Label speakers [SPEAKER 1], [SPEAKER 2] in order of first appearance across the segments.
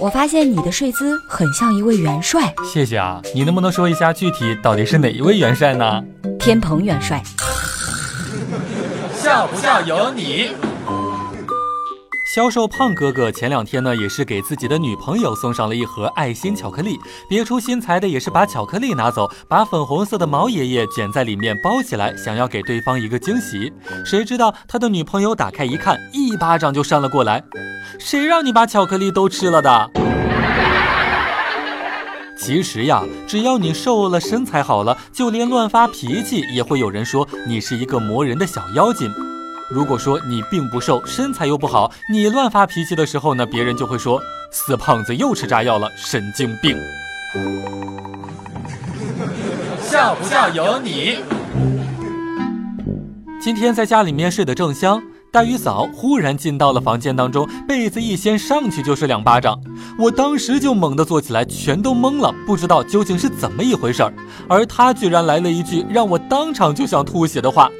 [SPEAKER 1] 我发现你的睡姿很像一位元帅。
[SPEAKER 2] 谢谢啊，你能不能说一下具体到底是哪一位元帅呢？
[SPEAKER 1] 天蓬元帅。
[SPEAKER 2] 笑不笑由你。销售胖哥哥前两天呢，也是给自己的女朋友送上了一盒爱心巧克力，别出心裁的也是把巧克力拿走，把粉红色的毛爷爷卷在里面包起来，想要给对方一个惊喜。谁知道他的女朋友打开一看，一巴掌就扇了过来。谁让你把巧克力都吃了的？其实呀，只要你瘦了，身材好了，就连乱发脾气也会有人说你是一个磨人的小妖精。如果说你并不瘦，身材又不好，你乱发脾气的时候呢，别人就会说死胖子又吃炸药了，神经病。笑不笑由你。今天在家里面睡得正香，大鱼嫂忽然进到了房间当中，被子一掀，上去就是两巴掌。我当时就猛地坐起来，全都懵了，不知道究竟是怎么一回事儿。而他居然来了一句让我当场就想吐血的话。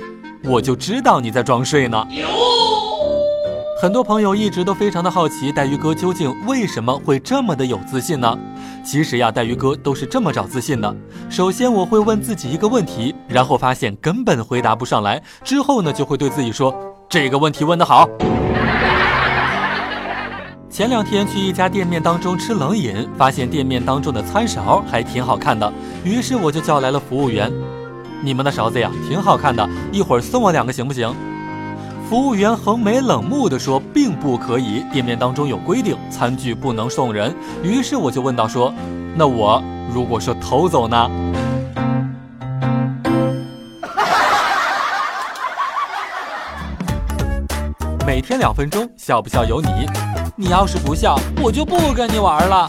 [SPEAKER 2] 我就知道你在装睡呢。很多朋友一直都非常的好奇，带鱼哥究竟为什么会这么的有自信呢？其实呀，带鱼哥都是这么找自信的。首先我会问自己一个问题，然后发现根本回答不上来，之后呢就会对自己说这个问题问得好。前两天去一家店面当中吃冷饮，发现店面当中的餐勺还挺好看的，于是我就叫来了服务员。你们的勺子呀，挺好看的，一会儿送我两个行不行？服务员横眉冷目的说，并不可以，店面当中有规定，餐具不能送人。于是我就问到说，那我如果说偷走呢？每天两分钟，笑不笑由你。你要是不笑，我就不跟你玩了。